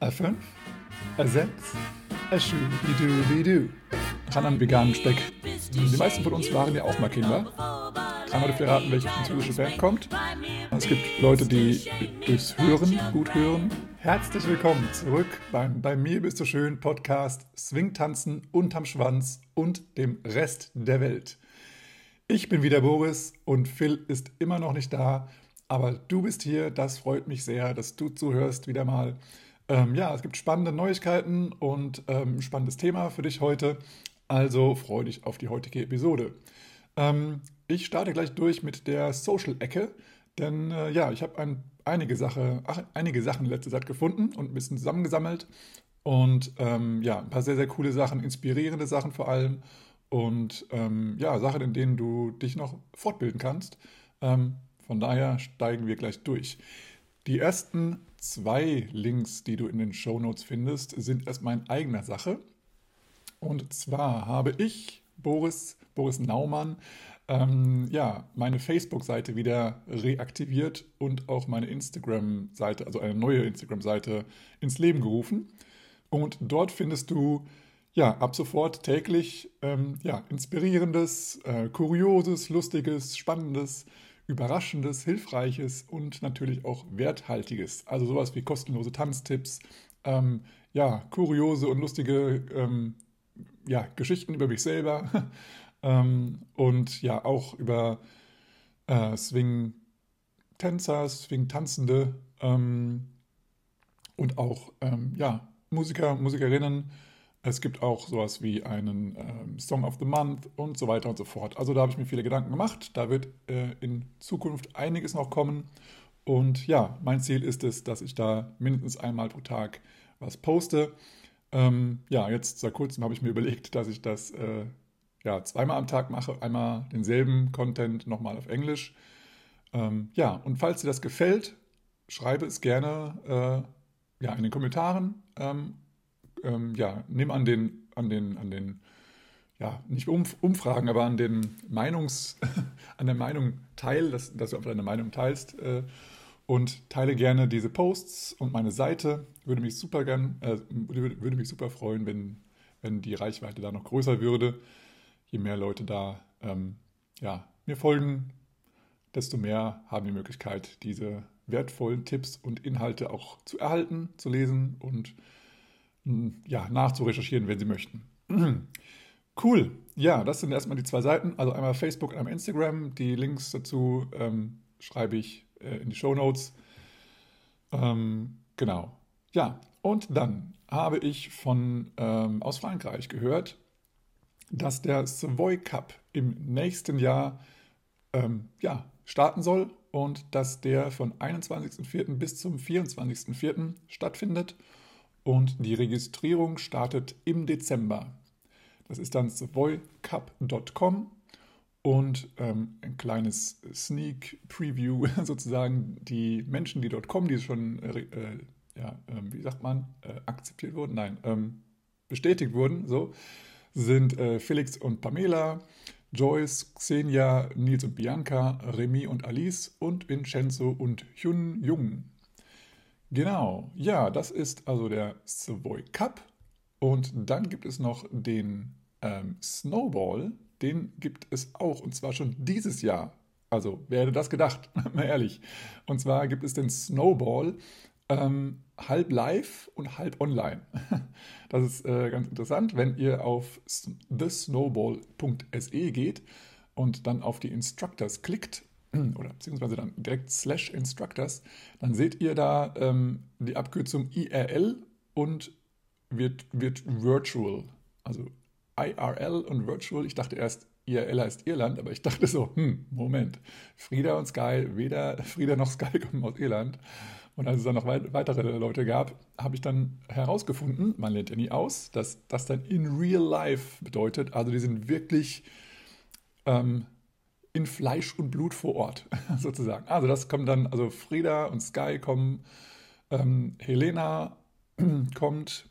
A5, A6, A-Schubidu-Bidu. Ran an veganen Speck. Die meisten von uns waren ja auch mal Kinder. Dreimal dürft ihr raten, welche französische Band kommt. Es gibt Leute, die durchs Hören gut hören. Herzlich willkommen zurück beim Bei mir bist du schön Podcast Swingtanzen unterm Schwanz und dem Rest der Welt. Ich bin wieder Boris und Phil ist immer noch nicht da, aber du bist hier. Das freut mich sehr, dass du zuhörst wieder mal. Ähm, ja, es gibt spannende Neuigkeiten und ähm, spannendes Thema für dich heute. Also freue dich auf die heutige Episode. Ähm, ich starte gleich durch mit der Social-Ecke, denn äh, ja, ich habe ein, einige, Sache, ach, einige Sachen in letzter Zeit gefunden und ein bisschen zusammengesammelt. Und ähm, ja, ein paar sehr, sehr coole Sachen, inspirierende Sachen vor allem. Und ähm, ja, Sachen, in denen du dich noch fortbilden kannst. Ähm, von daher steigen wir gleich durch. Die ersten zwei Links, die du in den Show Notes findest, sind erstmal in eigener Sache. Und zwar habe ich, Boris, Boris Naumann, ähm, ja, meine Facebook-Seite wieder reaktiviert und auch meine Instagram-Seite, also eine neue Instagram-Seite, ins Leben gerufen. Und dort findest du ja ab sofort täglich ähm, ja, inspirierendes, äh, kurioses, lustiges, spannendes Überraschendes, Hilfreiches und natürlich auch Werthaltiges. Also sowas wie kostenlose Tanztipps, ähm, ja, kuriose und lustige ähm, ja, Geschichten über mich selber ähm, und ja auch über äh, Swing-Tänzer, Swing-Tanzende ähm, und auch ähm, ja, Musiker, Musikerinnen es gibt auch sowas wie einen ähm, Song of the Month und so weiter und so fort. Also da habe ich mir viele Gedanken gemacht. Da wird äh, in Zukunft einiges noch kommen. Und ja, mein Ziel ist es, dass ich da mindestens einmal pro Tag was poste. Ähm, ja, jetzt seit kurzem habe ich mir überlegt, dass ich das äh, ja, zweimal am Tag mache. Einmal denselben Content nochmal auf Englisch. Ähm, ja, und falls dir das gefällt, schreibe es gerne äh, ja, in den Kommentaren ähm, ähm, ja, nimm an den, an den, an den, ja, nicht Umfragen, aber an den Meinungs, an der Meinung teil, dass, dass du einfach deine Meinung teilst äh, und teile gerne diese Posts und meine Seite. Würde mich super gern, äh, würde, würde mich super freuen, wenn, wenn die Reichweite da noch größer würde. Je mehr Leute da ähm, ja, mir folgen, desto mehr haben die Möglichkeit, diese wertvollen Tipps und Inhalte auch zu erhalten, zu lesen und ja, nachzurecherchieren, wenn Sie möchten. Cool. Ja, das sind erstmal die zwei Seiten. Also einmal Facebook und einmal Instagram. Die Links dazu ähm, schreibe ich äh, in die Show Notes. Ähm, genau. Ja, und dann habe ich von ähm, aus Frankreich gehört, dass der Savoy Cup im nächsten Jahr ähm, ja, starten soll und dass der von 21.04. bis zum 24.04. stattfindet und die Registrierung startet im Dezember. Das ist dann savoycup.com und ähm, ein kleines Sneak Preview sozusagen. Die Menschen, die dort kommen, die schon, äh, äh, ja, äh, wie sagt man, äh, akzeptiert wurden, nein, ähm, bestätigt wurden, so, sind äh, Felix und Pamela, Joyce, Xenia, Nils und Bianca, Remy und Alice und Vincenzo und Hyun Jung. Genau, ja, das ist also der Savoy Cup. Und dann gibt es noch den ähm, Snowball. Den gibt es auch und zwar schon dieses Jahr. Also, wer hätte das gedacht? Mal ehrlich. Und zwar gibt es den Snowball ähm, halb live und halb online. Das ist äh, ganz interessant, wenn ihr auf thesnowball.se geht und dann auf die Instructors klickt oder beziehungsweise dann direkt slash Instructors, dann seht ihr da ähm, die Abkürzung IRL und wird, wird Virtual. Also IRL und Virtual. Ich dachte erst, IRL heißt Irland, aber ich dachte so, hm, Moment, Frieda und Sky, weder Frieda noch Sky kommen aus Irland. Und als es dann noch weitere Leute gab, habe ich dann herausgefunden, man lernt ja nie aus, dass das dann in real life bedeutet. Also die sind wirklich ähm, in Fleisch und Blut vor Ort, sozusagen. Also das kommt dann, also Frieda und Sky kommen, ähm, Helena kommt,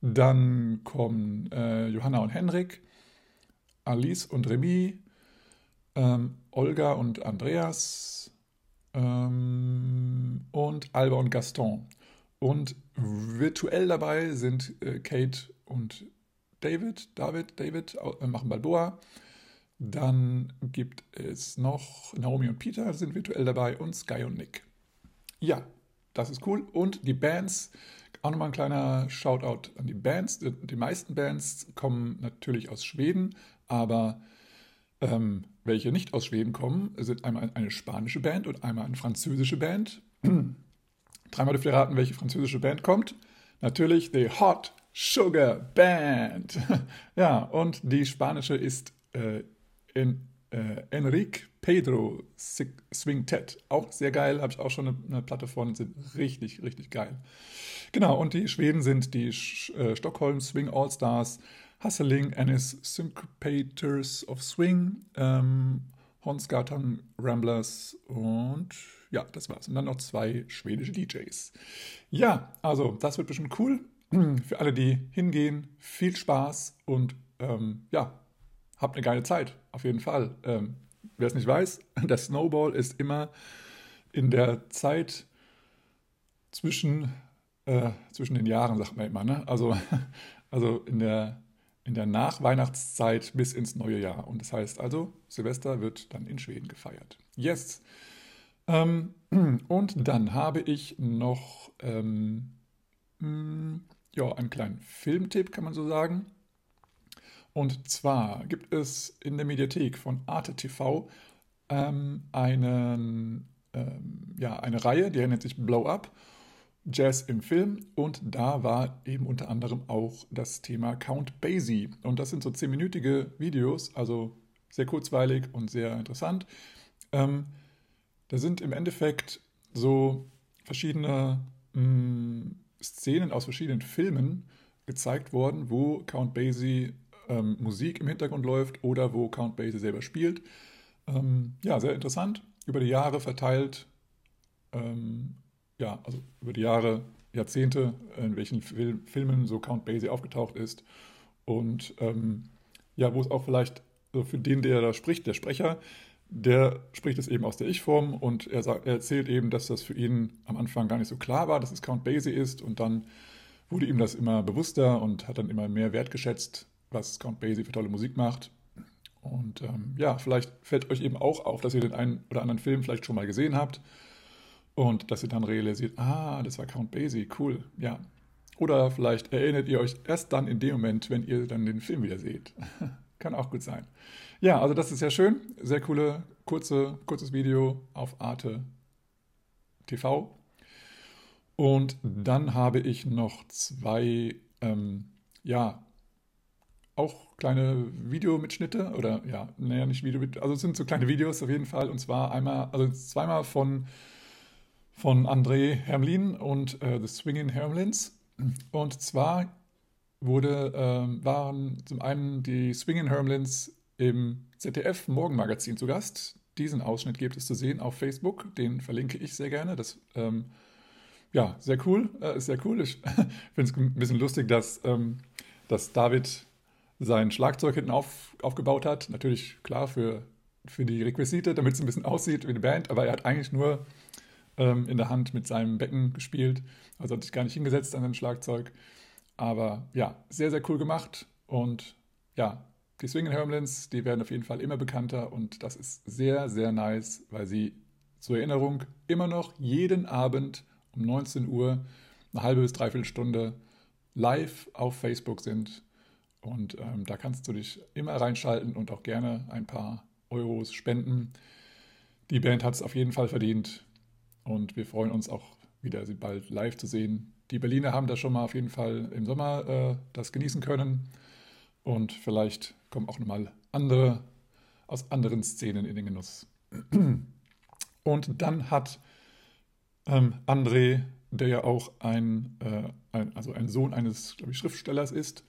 dann kommen äh, Johanna und Henrik, Alice und Remy, ähm, Olga und Andreas ähm, und Alba und Gaston. Und virtuell dabei sind äh, Kate und David, David, David äh, machen Balboa. Dann gibt es noch Naomi und Peter sind virtuell dabei und Sky und Nick. Ja, das ist cool. Und die Bands, auch nochmal ein kleiner Shoutout an die Bands. Die meisten Bands kommen natürlich aus Schweden, aber ähm, welche nicht aus Schweden kommen, sind einmal eine spanische Band und einmal eine französische Band. Dreimal dürft ihr raten, welche französische Band kommt. Natürlich The Hot Sugar Band. ja, und die spanische ist äh, in, äh, Enrique Pedro Swing Ted. Auch sehr geil, habe ich auch schon eine, eine, Platte von, sind richtig, richtig geil. Genau, und die Schweden sind die Sch äh, Stockholm Swing All Stars, Hustling Ennis Syncopators of Swing, ähm, Hornsgarten Ramblers und ja, das war's. Und dann noch zwei schwedische DJs. Ja, also das wird bestimmt cool. Für alle, die hingehen, viel Spaß und ähm, ja, habt eine geile Zeit, auf jeden Fall. Ähm, Wer es nicht weiß, der Snowball ist immer in der Zeit zwischen, äh, zwischen den Jahren, sagt man immer. Ne? Also, also in der, in der Nachweihnachtszeit bis ins neue Jahr. Und das heißt also, Silvester wird dann in Schweden gefeiert. Yes. Ähm, und dann habe ich noch ähm, hm, ja, einen kleinen Filmtipp, kann man so sagen. Und zwar gibt es in der Mediathek von Arte TV ähm, einen, ähm, ja, eine Reihe, die nennt sich Blow Up, Jazz im Film. Und da war eben unter anderem auch das Thema Count Basie. Und das sind so zehnminütige Videos, also sehr kurzweilig und sehr interessant. Ähm, da sind im Endeffekt so verschiedene mh, mm, Szenen aus verschiedenen Filmen gezeigt worden, wo Count Basie ähm, Musik im Hintergrund läuft oder wo Count Basie selber spielt. Ähm, ja, sehr interessant. Über die Jahre verteilt, ähm, ja, also über die Jahre, Jahrzehnte, in welchen Fil Filmen so Count Basie aufgetaucht ist. Und ähm, ja, wo es auch vielleicht also für den, der da spricht, der Sprecher, der spricht es eben aus der Ich-Form und er, sagt, er, erzählt eben, dass das für ihn am Anfang gar nicht so klar war, dass es Count Basie ist und dann wurde ihm das immer bewusster und hat dann immer mehr wertgeschätzt, was Count Basie für tolle Musik macht. Und ähm, ja, vielleicht fällt euch eben auch auf, dass ihr den einen oder anderen Film vielleicht schon mal gesehen habt und dass ihr dann realisiert, ah, das war Count Basie, cool, ja. Oder vielleicht erinnert ihr euch erst dann in dem Moment, wenn ihr dann den Film wieder seht. Kann auch gut sein. Ja, also das ist ja schön. Sehr coole, kurze, kurzes Video auf Arte TV. Und dann habe ich noch zwei, ähm, ja, auch kleine Videomitschnitte oder ja, naja, nicht Video, also es sind so kleine Videos auf jeden Fall und zwar einmal, also zweimal von, von André Hermlin und äh, The Swinging Hermlins und zwar wurde, äh, waren zum einen die Swinging Hermlins im ZDF Morgenmagazin zu Gast. Diesen Ausschnitt gibt es zu sehen auf Facebook, den verlinke ich sehr gerne. Das ähm, ja, sehr cool, äh, ist sehr cool. Ich finde es ein bisschen lustig, dass, ähm, dass David sein Schlagzeug hinten auf, aufgebaut hat. Natürlich, klar, für, für die Requisite, damit es ein bisschen aussieht wie eine Band, aber er hat eigentlich nur ähm, in der Hand mit seinem Becken gespielt. Also hat sich gar nicht hingesetzt an sein Schlagzeug. Aber ja, sehr, sehr cool gemacht. Und ja, die Swinging Hermlins, die werden auf jeden Fall immer bekannter und das ist sehr, sehr nice, weil sie zur Erinnerung immer noch jeden Abend um 19 Uhr eine halbe bis dreiviertel Stunde live auf Facebook sind und ähm, da kannst du dich immer reinschalten und auch gerne ein paar Euros spenden. Die Band hat es auf jeden Fall verdient und wir freuen uns auch wieder, sie bald live zu sehen. Die Berliner haben da schon mal auf jeden Fall im Sommer äh, das genießen können und vielleicht kommen auch nochmal andere aus anderen Szenen in den Genuss. Und dann hat ähm, André, der ja auch ein, äh, ein, also ein Sohn eines ich, Schriftstellers ist,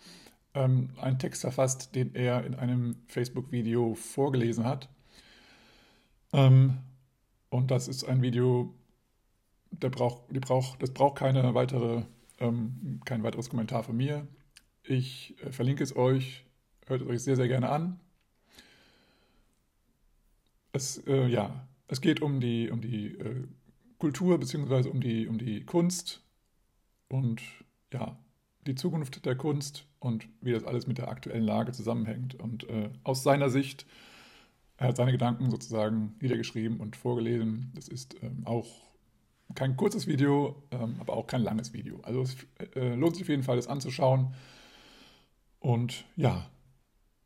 ähm, einen Text verfasst, den er in einem Facebook-Video vorgelesen hat. Ähm, und das ist ein Video, der braucht, die braucht, das braucht keine weitere, ähm, kein weiteres Kommentar von mir. Ich äh, verlinke es euch, hört es euch sehr, sehr gerne an. Es, äh, ja, es geht um die, um die äh, Kultur bzw. Um die, um die Kunst und ja, die Zukunft der Kunst und wie das alles mit der aktuellen Lage zusammenhängt. Und äh, aus seiner Sicht, er hat seine Gedanken sozusagen niedergeschrieben und vorgelesen. Das ist ähm, auch kein kurzes Video, ähm, aber auch kein langes Video. Also es äh, lohnt sich auf jeden Fall, das anzuschauen. Und ja,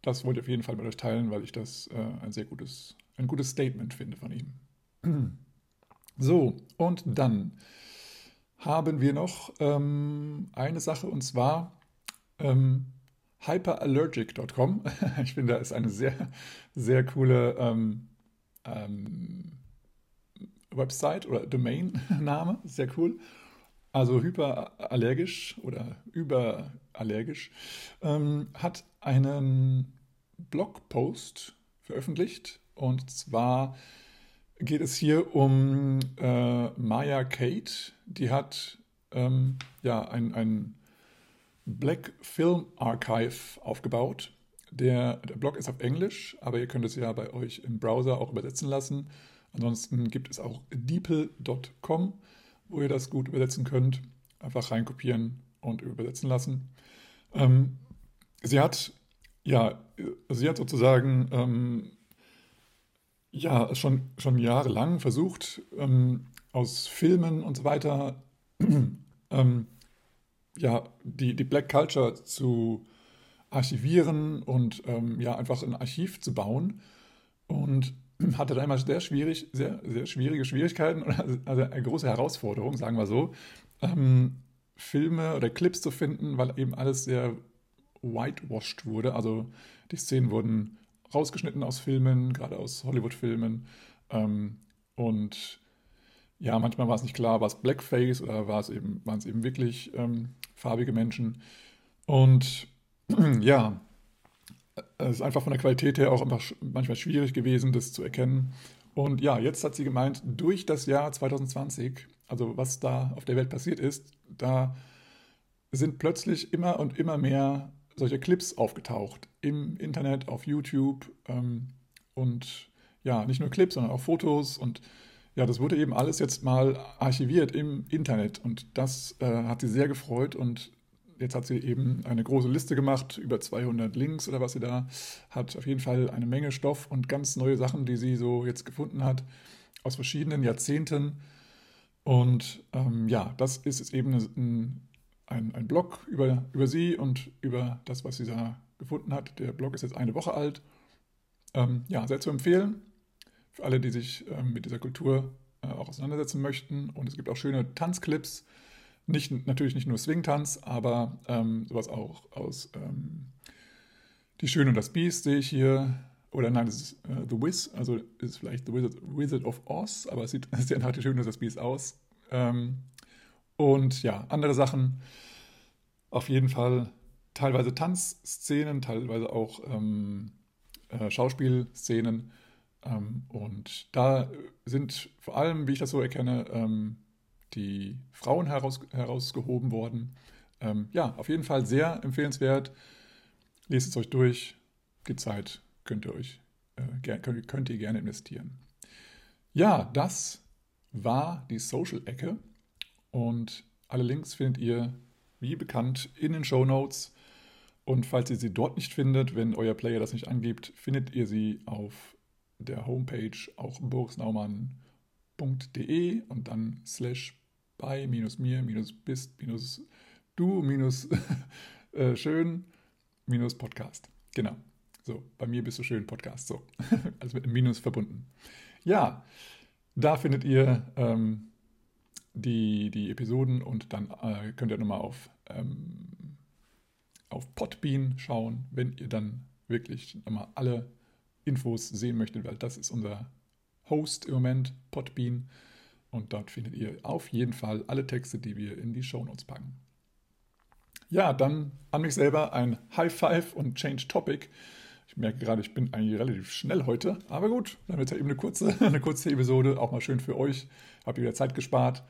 das wollte ich auf jeden Fall mit euch teilen, weil ich das äh, ein sehr gutes, ein gutes Statement finde von ihm. So, und dann haben wir noch ähm, eine Sache und zwar ähm, hyperallergic.com. Ich finde, da ist eine sehr, sehr coole ähm, ähm, Website oder Domain-Name, sehr cool. Also hyperallergisch oder überallergisch, ähm, hat einen Blogpost veröffentlicht und zwar geht es hier um äh, Maya Kate. Die hat ähm, ja ein, ein Black Film Archive aufgebaut. Der, der Blog ist auf Englisch, aber ihr könnt es ja bei euch im Browser auch übersetzen lassen. Ansonsten gibt es auch deeple.com, wo ihr das gut übersetzen könnt. Einfach reinkopieren und übersetzen lassen. Ähm, sie hat ja, sie hat sozusagen ähm, ja, schon, schon jahrelang versucht, ähm, aus Filmen und so weiter ähm, ja, die, die Black Culture zu archivieren und ähm, ja, einfach ein Archiv zu bauen. Und hatte da immer sehr schwierig, sehr, sehr schwierige Schwierigkeiten, also eine große Herausforderung, sagen wir so, ähm, Filme oder Clips zu finden, weil eben alles sehr whitewashed wurde. Also die Szenen wurden rausgeschnitten aus Filmen, gerade aus Hollywood-Filmen. Ähm, und ja, manchmal war es nicht klar, war es Blackface oder war es eben, waren es eben wirklich ähm, farbige Menschen. Und ja, es ist einfach von der Qualität her auch einfach manchmal schwierig gewesen, das zu erkennen. Und ja, jetzt hat sie gemeint, durch das Jahr 2020, also was da auf der Welt passiert ist, da sind plötzlich immer und immer mehr solche Clips aufgetaucht im Internet, auf YouTube ähm, und ja, nicht nur Clips, sondern auch Fotos und ja, das wurde eben alles jetzt mal archiviert im Internet und das äh, hat sie sehr gefreut und jetzt hat sie eben eine große Liste gemacht, über 200 Links oder was sie da hat. Auf jeden Fall eine Menge Stoff und ganz neue Sachen, die sie so jetzt gefunden hat aus verschiedenen Jahrzehnten. Und ähm, ja, das ist eben ein, ein, ein Blog über, über sie und über das, was sie da gefunden hat. Der Blog ist jetzt eine Woche alt. Ähm, ja, sehr zu empfehlen für alle, die sich ähm, mit dieser Kultur äh, auch auseinandersetzen möchten. Und es gibt auch schöne Tanzclips. Nicht, natürlich nicht nur Swing-Tanz, aber ähm, sowas auch aus ähm, Die Schöne und das Biest sehe ich hier. Oder nein, das ist äh, The Wiz, also ist vielleicht The Wizard, Wizard of Oz, aber es sieht sehr nach Die Schöne und das Biest aus. Und ja, andere Sachen. Auf jeden Fall teilweise Tanzszenen, teilweise auch ähm, äh, Schauspielszenen. Ähm, und da sind vor allem, wie ich das so erkenne, ähm, die Frauen heraus, herausgehoben worden. Ähm, ja, auf jeden Fall sehr empfehlenswert. Lest es euch durch. Die Zeit könnt ihr euch äh, könnt ihr gerne investieren. Ja, das war die Social-Ecke. Und alle Links findet ihr, wie bekannt, in den Show Notes. Und falls ihr sie dort nicht findet, wenn euer Player das nicht angibt, findet ihr sie auf der Homepage auch burgsnaumann.de und dann slash bei minus mir minus bist minus du minus äh, schön minus Podcast. Genau. So, bei mir bist du schön Podcast. So, also mit einem Minus verbunden. Ja, da findet ihr ähm, die, die Episoden und dann äh, könnt ihr nochmal auf, ähm, auf Podbean schauen, wenn ihr dann wirklich nochmal alle Infos sehen möchtet, weil das ist unser Host im Moment, Podbean. Und dort findet ihr auf jeden Fall alle Texte, die wir in die Shownotes packen. Ja, dann an mich selber ein High Five und Change Topic. Ich merke gerade, ich bin eigentlich relativ schnell heute, aber gut, dann wird es ja eben eine kurze, eine kurze Episode, auch mal schön für euch. Habe wieder Zeit gespart.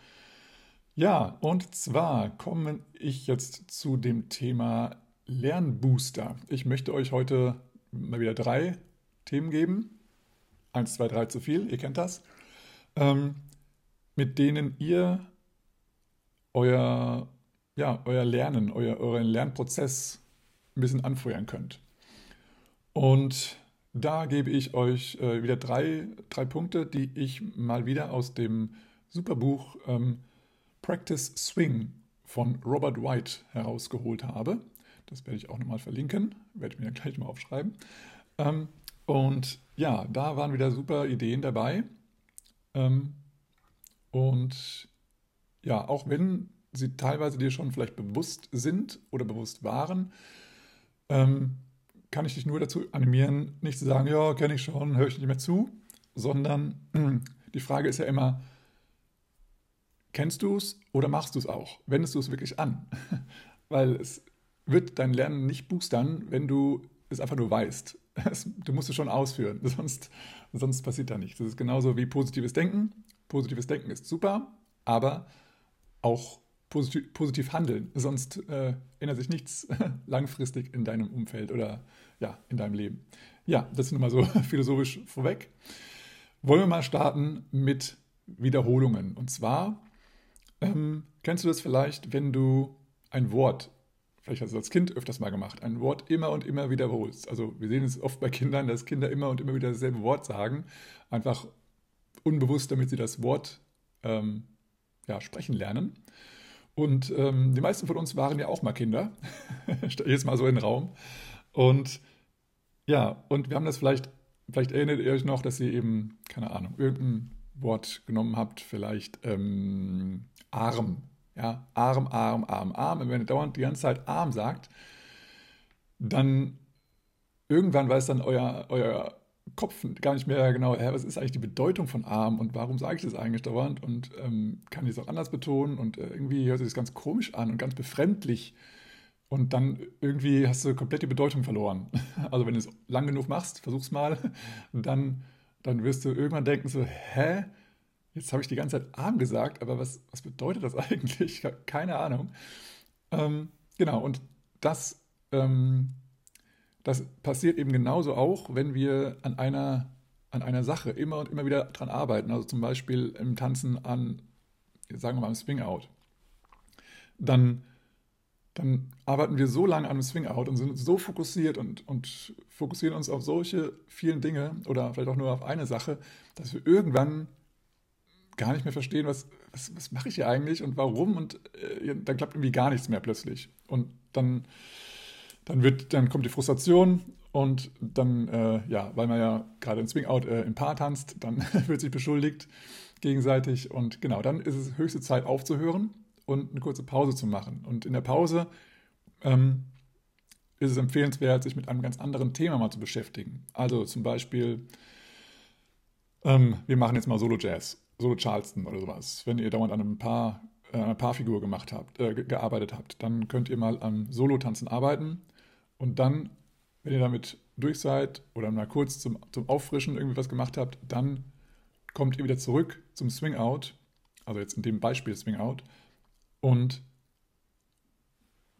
Ja, und zwar komme ich jetzt zu dem Thema Lernbooster. Ich möchte euch heute mal wieder drei Themen geben. Eins, zwei, drei zu viel, ihr kennt das. Ähm, mit denen ihr euer ja, euer Lernen, euer, euren Lernprozess ein bisschen anfeuern könnt. Und da gebe ich euch äh, wieder drei, drei Punkte, die ich mal wieder aus dem Superbuch ähm, Practice Swing von Robert White herausgeholt habe. Das werde ich auch nochmal verlinken, werde ich mir dann gleich mal aufschreiben. Ähm, und ja, da waren wieder super Ideen dabei. Ähm, und ja, auch wenn sie teilweise dir schon vielleicht bewusst sind oder bewusst waren, ähm, kann ich dich nur dazu animieren, nicht zu sagen, ja, kenne ich schon, höre ich nicht mehr zu, sondern die Frage ist ja immer, kennst du es oder machst du es auch? Wendest du es wirklich an? Weil es wird dein Lernen nicht boostern, wenn du es einfach nur weißt. Du musst es schon ausführen, sonst, sonst passiert da nichts. Das ist genauso wie positives Denken. Positives Denken ist super, aber auch positiv, positiv handeln, sonst äh, ändert sich nichts langfristig in deinem Umfeld oder ja, in deinem Leben. Ja, das ist nun mal so philosophisch vorweg. Wollen wir mal starten mit Wiederholungen. Und zwar ähm, kennst du das vielleicht, wenn du ein Wort, vielleicht hast du als Kind öfters mal gemacht, ein Wort immer und immer wiederholst. Also wir sehen es oft bei Kindern, dass Kinder immer und immer wieder dasselbe Wort sagen, einfach unbewusst, damit sie das Wort ähm, ja, sprechen lernen. Und ähm, die meisten von uns waren ja auch mal Kinder. Jetzt mal so in den Raum. Und ja, und wir haben das vielleicht, vielleicht erinnert ihr euch noch, dass ihr eben, keine Ahnung, irgendein Wort genommen habt, vielleicht ähm, arm. Ja, arm, arm, arm, arm. Und wenn ihr dauernd die ganze Zeit arm sagt, dann irgendwann weiß dann euer, euer Kopf gar nicht mehr genau, hä, was ist eigentlich die Bedeutung von arm und warum sage ich das eigentlich dauernd? Und ähm, kann ich es auch anders betonen? Und äh, irgendwie hört sich das ganz komisch an und ganz befremdlich. Und dann irgendwie hast du komplett die Bedeutung verloren. Also wenn du es lang genug machst, versuch's mal, dann, dann wirst du irgendwann denken so, hä, jetzt habe ich die ganze Zeit arm gesagt, aber was, was bedeutet das eigentlich? Keine Ahnung. Ähm, genau, und das ähm, das passiert eben genauso auch, wenn wir an einer, an einer Sache immer und immer wieder dran arbeiten. Also zum Beispiel im Tanzen an, sagen wir mal, am Swing-Out. Dann, dann arbeiten wir so lange an einem Swing-Out und sind so fokussiert und, und fokussieren uns auf solche vielen Dinge oder vielleicht auch nur auf eine Sache, dass wir irgendwann gar nicht mehr verstehen, was, was, was mache ich hier eigentlich und warum und äh, dann klappt irgendwie gar nichts mehr plötzlich. Und dann dann, wird, dann kommt die Frustration und dann, äh, ja, weil man ja gerade in Swing-Out äh, im Paar tanzt, dann wird sich beschuldigt gegenseitig und genau, dann ist es höchste Zeit aufzuhören und eine kurze Pause zu machen. Und in der Pause ähm, ist es empfehlenswert, sich mit einem ganz anderen Thema mal zu beschäftigen. Also zum Beispiel, ähm, wir machen jetzt mal Solo-Jazz, Solo-Charleston oder sowas. Wenn ihr dauernd an einem Paar, einer Paarfigur gemacht habt, äh, gearbeitet habt, dann könnt ihr mal am Solo-Tanzen arbeiten und dann, wenn ihr damit durch seid oder mal kurz zum, zum Auffrischen irgendwie was gemacht habt, dann kommt ihr wieder zurück zum Swing Out, also jetzt in dem Beispiel Swing Out, und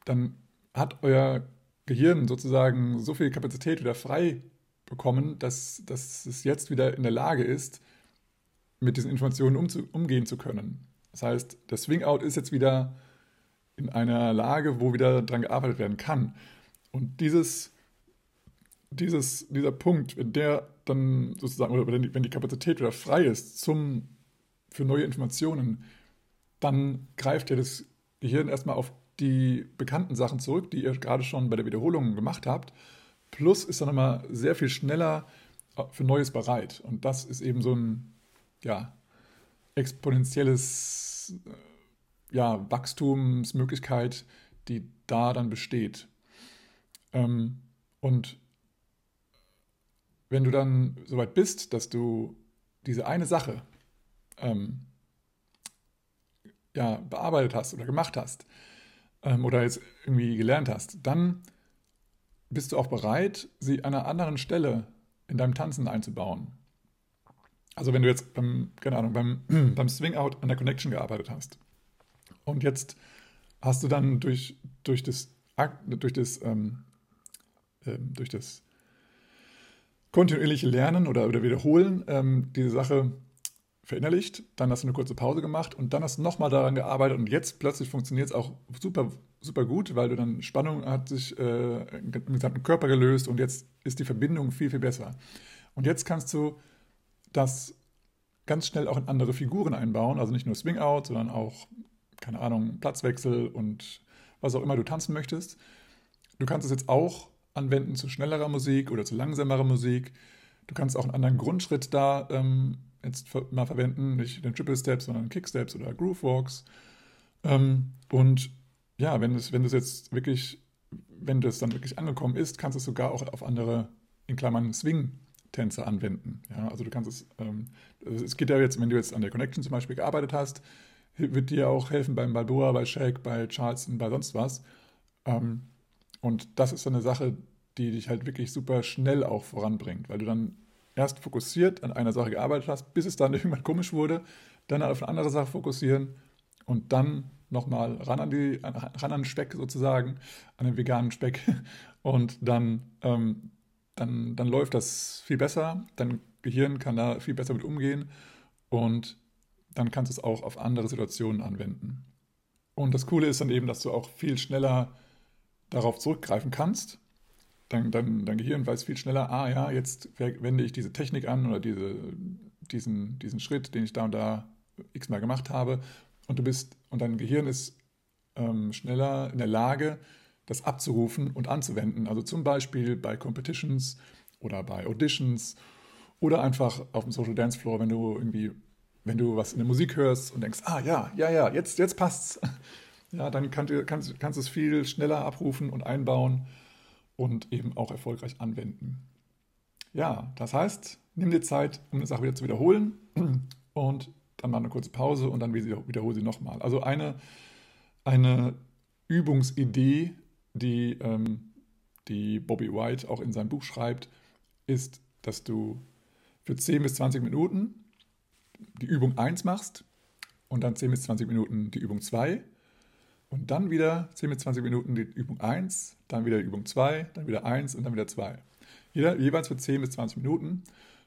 dann hat euer Gehirn sozusagen so viel Kapazität wieder frei bekommen, dass, dass es jetzt wieder in der Lage ist, mit diesen Informationen umzu, umgehen zu können. Das heißt, der Swing Out ist jetzt wieder in einer Lage, wo wieder daran gearbeitet werden kann. Und dieses, dieses, dieser Punkt, wenn der dann sozusagen, oder wenn die, wenn die Kapazität wieder frei ist zum, für neue Informationen, dann greift ja das Gehirn erstmal auf die bekannten Sachen zurück, die ihr gerade schon bei der Wiederholung gemacht habt. Plus ist dann immer sehr viel schneller für Neues bereit. Und das ist eben so ein ja, exponentielles ja, Wachstumsmöglichkeit, die da dann besteht. Ähm, und wenn du dann soweit bist, dass du diese eine Sache ähm, ja, bearbeitet hast oder gemacht hast ähm, oder jetzt irgendwie gelernt hast, dann bist du auch bereit, sie an einer anderen Stelle in deinem Tanzen einzubauen. Also wenn du jetzt beim, keine Ahnung, beim, beim Swing Out an der Connection gearbeitet hast und jetzt hast du dann durch, durch das, durch das ähm, ähm, durch das kontinuierliche Lernen oder, oder Wiederholen ähm, diese Sache verinnerlicht, dann hast du eine kurze Pause gemacht und dann hast du nochmal daran gearbeitet und jetzt plötzlich funktioniert es auch super, super gut, weil du dann Spannung hat sich äh, im gesamten Körper gelöst und jetzt ist die Verbindung viel, viel besser. Und jetzt kannst du das ganz schnell auch in andere Figuren einbauen, also nicht nur Swing Out, sondern auch, keine Ahnung, Platzwechsel und was auch immer du tanzen möchtest. Du kannst es jetzt auch anwenden zu schnellerer Musik oder zu langsamerer Musik. Du kannst auch einen anderen Grundschritt da ähm, jetzt mal verwenden, nicht den Triple Steps, sondern Kicksteps oder Groove Walks. Ähm, und ja, wenn es, wenn es jetzt wirklich, wenn das dann wirklich angekommen ist, kannst du es sogar auch auf andere, in Klammern Swing-Tänze anwenden. Ja, also du kannst es, ähm, es geht ja jetzt, wenn du jetzt an der Connection zum Beispiel gearbeitet hast, wird dir auch helfen beim Balboa, bei Shake, bei Charleston, bei sonst was. Ähm, und das ist so eine Sache, die dich halt wirklich super schnell auch voranbringt, weil du dann erst fokussiert an einer Sache gearbeitet hast, bis es dann irgendwann komisch wurde, dann auf eine andere Sache fokussieren und dann nochmal ran an die ran an den Speck sozusagen, an den veganen Speck und dann, ähm, dann, dann läuft das viel besser, dein Gehirn kann da viel besser mit umgehen und dann kannst du es auch auf andere Situationen anwenden. Und das Coole ist dann eben, dass du auch viel schneller darauf zurückgreifen kannst dein, dein, dein Gehirn weiß viel schneller, ah ja, jetzt wende ich diese Technik an oder diese, diesen, diesen Schritt, den ich da und da x-mal gemacht habe. Und du bist, und dein Gehirn ist ähm, schneller in der Lage, das abzurufen und anzuwenden. Also zum Beispiel bei Competitions oder bei Auditions oder einfach auf dem Social Dance Floor, wenn du irgendwie, wenn du was in der Musik hörst und denkst, ah ja, ja, ja, jetzt, jetzt passt's. Ja, dann kann, kannst, kannst du es viel schneller abrufen und einbauen und eben auch erfolgreich anwenden. Ja, das heißt, nimm dir Zeit, um eine Sache wieder zu wiederholen und dann mal eine kurze Pause und dann wiederhole sie nochmal. Also eine, eine Übungsidee, die, ähm, die Bobby White auch in seinem Buch schreibt, ist, dass du für 10 bis 20 Minuten die Übung 1 machst und dann 10 bis 20 Minuten die Übung 2 und dann wieder 10 bis 20 Minuten die Übung 1, dann wieder Übung 2, dann wieder 1 und dann wieder 2. Jeder, jeweils für 10 bis 20 Minuten.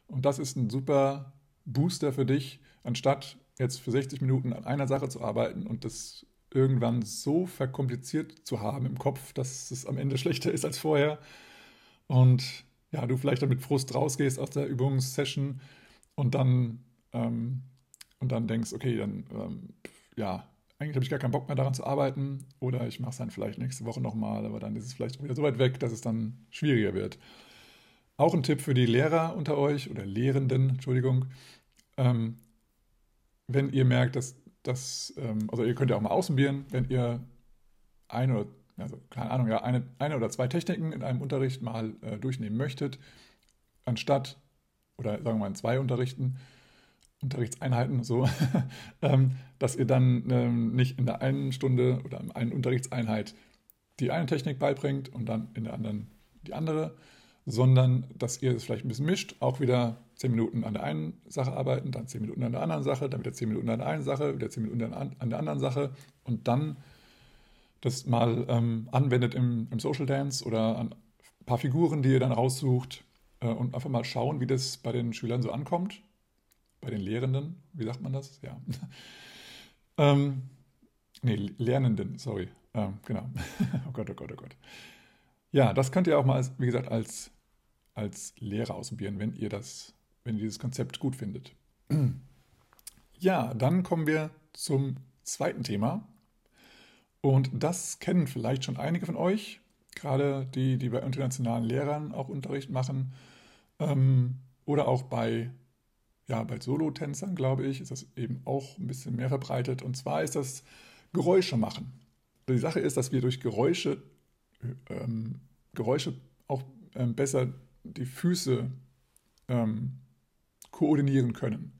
Und das ist ein super Booster für dich, anstatt jetzt für 60 Minuten an einer Sache zu arbeiten und das irgendwann so verkompliziert zu haben im Kopf, dass es am Ende schlechter ist als vorher. Und ja, du vielleicht dann mit Frust rausgehst aus der Übungssession und dann, ähm, und dann denkst, okay, dann ähm, ja, eigentlich habe ich gar keinen Bock mehr daran zu arbeiten oder ich mache es dann vielleicht nächste Woche nochmal, aber dann ist es vielleicht wieder so weit weg, dass es dann schwieriger wird. Auch ein Tipp für die Lehrer unter euch oder Lehrenden, Entschuldigung, ähm, wenn ihr merkt, dass das, ähm, also ihr könnt ja auch mal ausprobieren, wenn ihr eine oder, also keine Ahnung, ja, eine, eine oder zwei Techniken in einem Unterricht mal äh, durchnehmen möchtet, anstatt, oder sagen wir mal in zwei Unterrichten, Unterrichtseinheiten so, ähm, dass ihr dann ähm, nicht in der einen Stunde oder in einer Unterrichtseinheit die eine Technik beibringt und dann in der anderen die andere, sondern dass ihr es vielleicht ein bisschen mischt, auch wieder zehn Minuten an der einen Sache arbeiten, dann zehn Minuten an der anderen Sache, dann wieder zehn Minuten an der einen Sache, wieder zehn Minuten an der anderen Sache und dann das mal ähm, anwendet im, im, Social Dance oder an ein paar Figuren, die ihr dann raussucht äh, und einfach mal schauen, wie das bei den Schülern so ankommt bei den Lehrenden, wie sagt man das? Ja. ähm, nee, Lernenden, sorry. Ähm, genau. oh Gott, oh Gott, oh Gott. Ja, das könnt ihr auch mal, als, wie gesagt, als, als Lehrer ausprobieren, wenn ihr das, wenn ihr dieses Konzept gut findet. ja, dann kommen wir zum zweiten Thema. Und das kennen vielleicht schon einige von euch, gerade die, die bei internationalen Lehrern auch Unterricht machen ähm, oder auch bei ja, bei Solotänzern, glaube ich, ist das eben auch ein bisschen mehr verbreitet. Und zwar ist das Geräusche machen. Die Sache ist, dass wir durch Geräusche, ähm, Geräusche auch ähm, besser die Füße ähm, koordinieren können.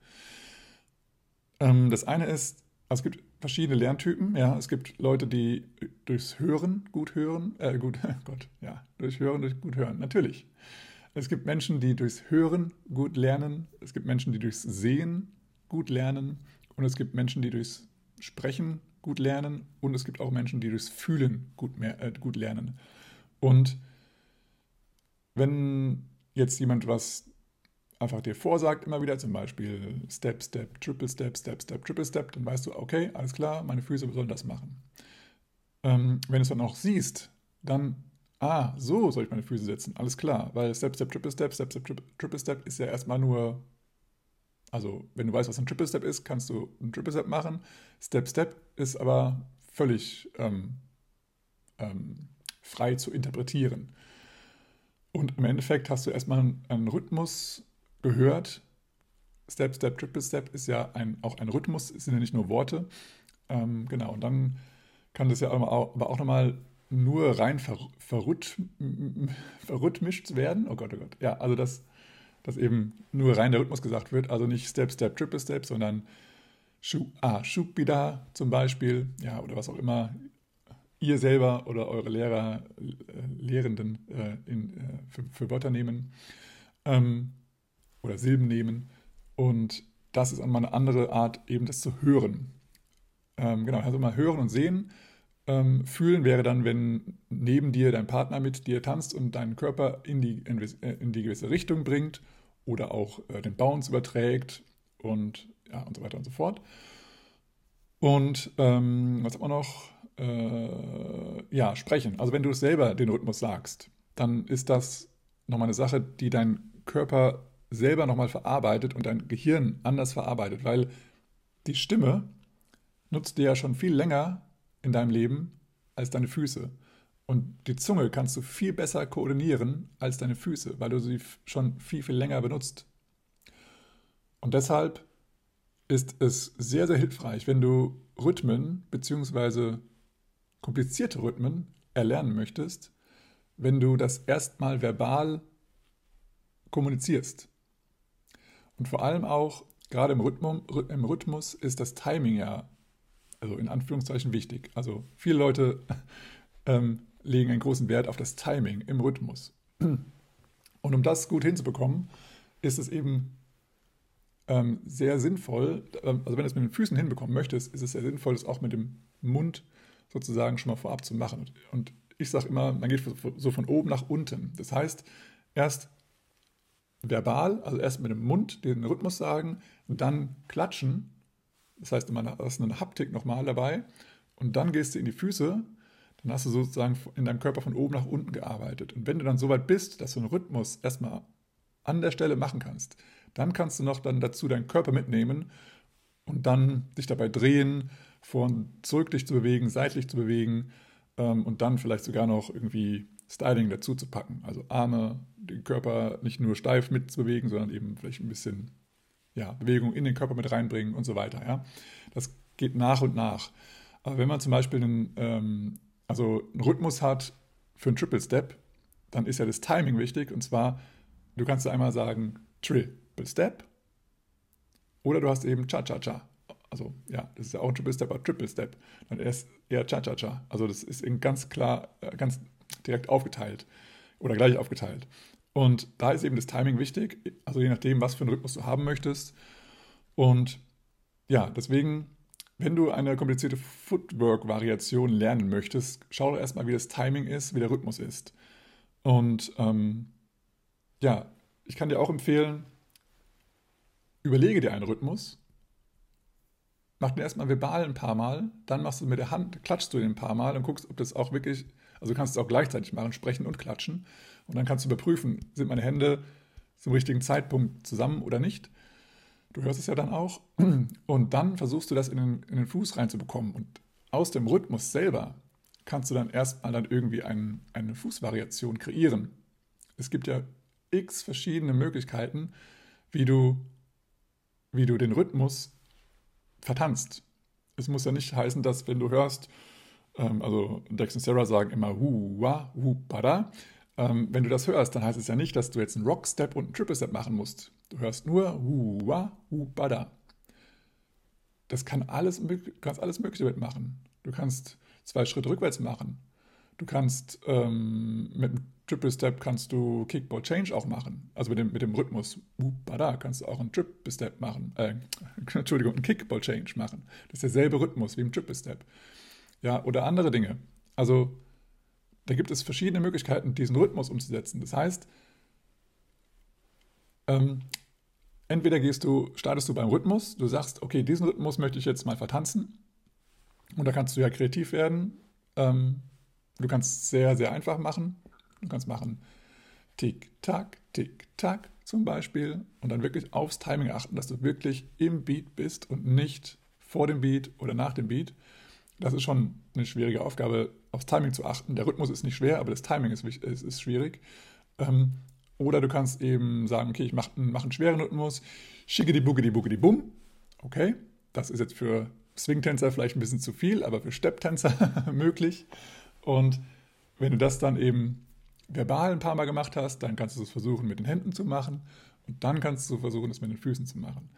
Ähm, das eine ist, also es gibt verschiedene Lerntypen. Ja, es gibt Leute, die durchs Hören gut hören, äh, gut, Gott, ja, durch Hören, durch gut hören, natürlich. Es gibt Menschen, die durchs Hören gut lernen. Es gibt Menschen, die durchs Sehen gut lernen. Und es gibt Menschen, die durchs Sprechen gut lernen. Und es gibt auch Menschen, die durchs Fühlen gut, mehr, äh, gut lernen. Und wenn jetzt jemand was einfach dir vorsagt, immer wieder zum Beispiel Step, Step, Triple Step, Step, Step, Triple Step, dann weißt du, okay, alles klar, meine Füße sollen das machen. Ähm, wenn du es dann auch siehst, dann, ah, so soll ich meine Füße setzen, alles klar, weil Step, Step, Triple Step, Step, Step, Triple Step ist ja erstmal nur, also wenn du weißt, was ein Triple Step ist, kannst du einen Triple Step machen. Step, Step ist aber völlig ähm, ähm, frei zu interpretieren. Und im Endeffekt hast du erstmal einen, einen Rhythmus gehört. Step, Step, Triple Step ist ja ein, auch ein Rhythmus, sind ja nicht nur Worte. Ähm, genau, und dann kann das ja aber auch nochmal nur rein ver, verrhyth, verrhythmischt werden. Oh Gott, oh Gott. Ja, also dass, dass eben nur rein der Rhythmus gesagt wird, also nicht Step, Step, Triple Step, sondern Shu, ah, Shubida zum Beispiel, ja, oder was auch immer ihr selber oder eure Lehrer, äh, Lehrenden äh, in, äh, für, für, Wörter nehmen ähm, oder Silben nehmen. Und das ist einmal eine andere Art, eben das zu hören. Ähm, genau, also mal hören und sehen. Ähm, fühlen wäre dann, wenn neben dir dein Partner mit dir tanzt und deinen Körper in die, äh, in die gewisse Richtung bringt oder auch äh, den Bounce überträgt und, ja, und so weiter und so fort. Und ähm, was hat man noch? Äh, ja, sprechen. Also wenn du selber den Rhythmus sagst, dann ist das nochmal eine Sache, die dein Körper selber nochmal verarbeitet und dein Gehirn anders verarbeitet, weil die Stimme nutzt dir ja schon viel länger in deinem Leben als deine Füße. Und die Zunge kannst du viel besser koordinieren als deine Füße, weil du sie schon viel, viel länger benutzt. Und deshalb ist es sehr, sehr hilfreich, wenn du Rhythmen bzw. komplizierte Rhythmen erlernen möchtest, wenn du das erstmal verbal kommunizierst. Und vor allem auch, gerade im Rhythmus, im Rhythmus ist das Timing ja also in Anführungszeichen wichtig. Also viele Leute ähm, legen einen großen Wert auf das Timing im Rhythmus. Und um das gut hinzubekommen, ist es eben ähm, sehr sinnvoll, ähm, also wenn du es mit den Füßen hinbekommen möchtest, ist es sehr sinnvoll, das auch mit dem Mund sozusagen schon mal vorab zu machen. Und ich sage immer, man geht so von oben nach unten. Das heißt, erst verbal, also erst mit dem Mund den Rhythmus sagen, dann klatschen das heißt, du hast eine Haptik nochmal dabei und dann gehst du in die Füße, dann hast du sozusagen in deinem Körper von oben nach unten gearbeitet. Und wenn du dann so weit bist, dass du einen Rhythmus erstmal an der Stelle machen kannst, dann kannst du noch dann dazu deinen Körper mitnehmen und dann dich dabei drehen, vor und zurück dich zu bewegen, seitlich zu bewegen ähm, und dann vielleicht sogar noch irgendwie Styling dazu zu packen. Also Arme, den Körper nicht nur steif mitzubewegen, sondern eben vielleicht ein bisschen ja, Bewegung in den Körper mit reinbringen und so weiter. Ja? Das geht nach und nach. Aber wenn man zum Beispiel einen, ähm, also einen Rhythmus hat für einen Triple Step, dann ist ja das Timing wichtig. Und zwar, du kannst einmal sagen Triple Step oder du hast eben Cha-Cha-Cha. Also ja, das ist ja auch ein Triple Step, aber Triple Step. Dann erst eher Cha-Cha-Cha. Also das ist eben ganz klar, äh, ganz direkt aufgeteilt oder gleich aufgeteilt. Und da ist eben das Timing wichtig, also je nachdem, was für einen Rhythmus du haben möchtest. Und ja, deswegen, wenn du eine komplizierte Footwork-Variation lernen möchtest, schau doch erstmal, wie das Timing ist, wie der Rhythmus ist. Und ähm, ja, ich kann dir auch empfehlen, überlege dir einen Rhythmus, mach den erstmal verbal ein paar Mal, dann machst du mit der Hand, klatschst du den ein paar Mal und guckst, ob das auch wirklich, also kannst du es auch gleichzeitig machen, sprechen und klatschen. Und dann kannst du überprüfen, sind meine Hände zum richtigen Zeitpunkt zusammen oder nicht. Du hörst es ja dann auch. Und dann versuchst du das in den, in den Fuß reinzubekommen. Und aus dem Rhythmus selber kannst du dann erstmal dann irgendwie ein, eine Fußvariation kreieren. Es gibt ja x verschiedene Möglichkeiten, wie du, wie du den Rhythmus vertanzt. Es muss ja nicht heißen, dass wenn du hörst, ähm, also Dex und Sarah sagen immer hu, wa, hu, pada, ähm, wenn du das hörst, dann heißt es ja nicht, dass du jetzt einen Rock-Step und einen Triple-Step machen musst. Du hörst nur Huwa, Hubada. Das kann alles, du kannst alles Mögliche mitmachen. Du kannst zwei Schritte rückwärts machen. Du kannst ähm, mit einem Triple Step kannst du Kickball Change auch machen. Also mit dem, mit dem Rhythmus Wubada kannst du auch einen Triple Step machen. Äh, Entschuldigung, einen Kickball Change machen. Das ist derselbe Rhythmus wie im Triple Step. Ja, oder andere Dinge. Also da gibt es verschiedene Möglichkeiten, diesen Rhythmus umzusetzen. Das heißt, ähm, entweder gehst du, startest du beim Rhythmus, du sagst, okay, diesen Rhythmus möchte ich jetzt mal vertanzen. Und da kannst du ja kreativ werden. Ähm, du kannst es sehr, sehr einfach machen. Du kannst machen Tick-Tack, Tick-Tack zum Beispiel und dann wirklich aufs Timing achten, dass du wirklich im Beat bist und nicht vor dem Beat oder nach dem Beat. Das ist schon eine schwierige Aufgabe, aufs Timing zu achten. Der Rhythmus ist nicht schwer, aber das Timing ist, ist, ist schwierig. Ähm, oder du kannst eben sagen, okay, ich mache mach einen schweren Rhythmus, schicke die Boogie, Boogie, Bum. Okay, das ist jetzt für Swing-Tänzer vielleicht ein bisschen zu viel, aber für Stepptänzer möglich. Und wenn du das dann eben verbal ein paar Mal gemacht hast, dann kannst du es versuchen mit den Händen zu machen und dann kannst du versuchen, es mit den Füßen zu machen.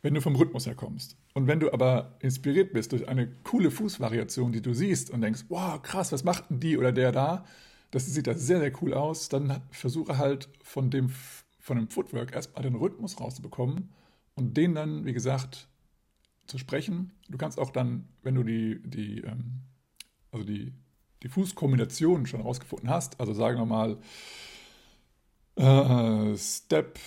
Wenn du vom Rhythmus her kommst. Und wenn du aber inspiriert bist durch eine coole Fußvariation, die du siehst und denkst, wow, krass, was macht denn die oder der da? das sieht da sehr, sehr cool aus. Dann versuche halt von dem, von dem Footwork erstmal den Rhythmus rauszubekommen und den dann, wie gesagt, zu sprechen. Du kannst auch dann, wenn du die, die, ähm, also die, die Fußkombination schon rausgefunden hast, also sagen wir mal äh, Step,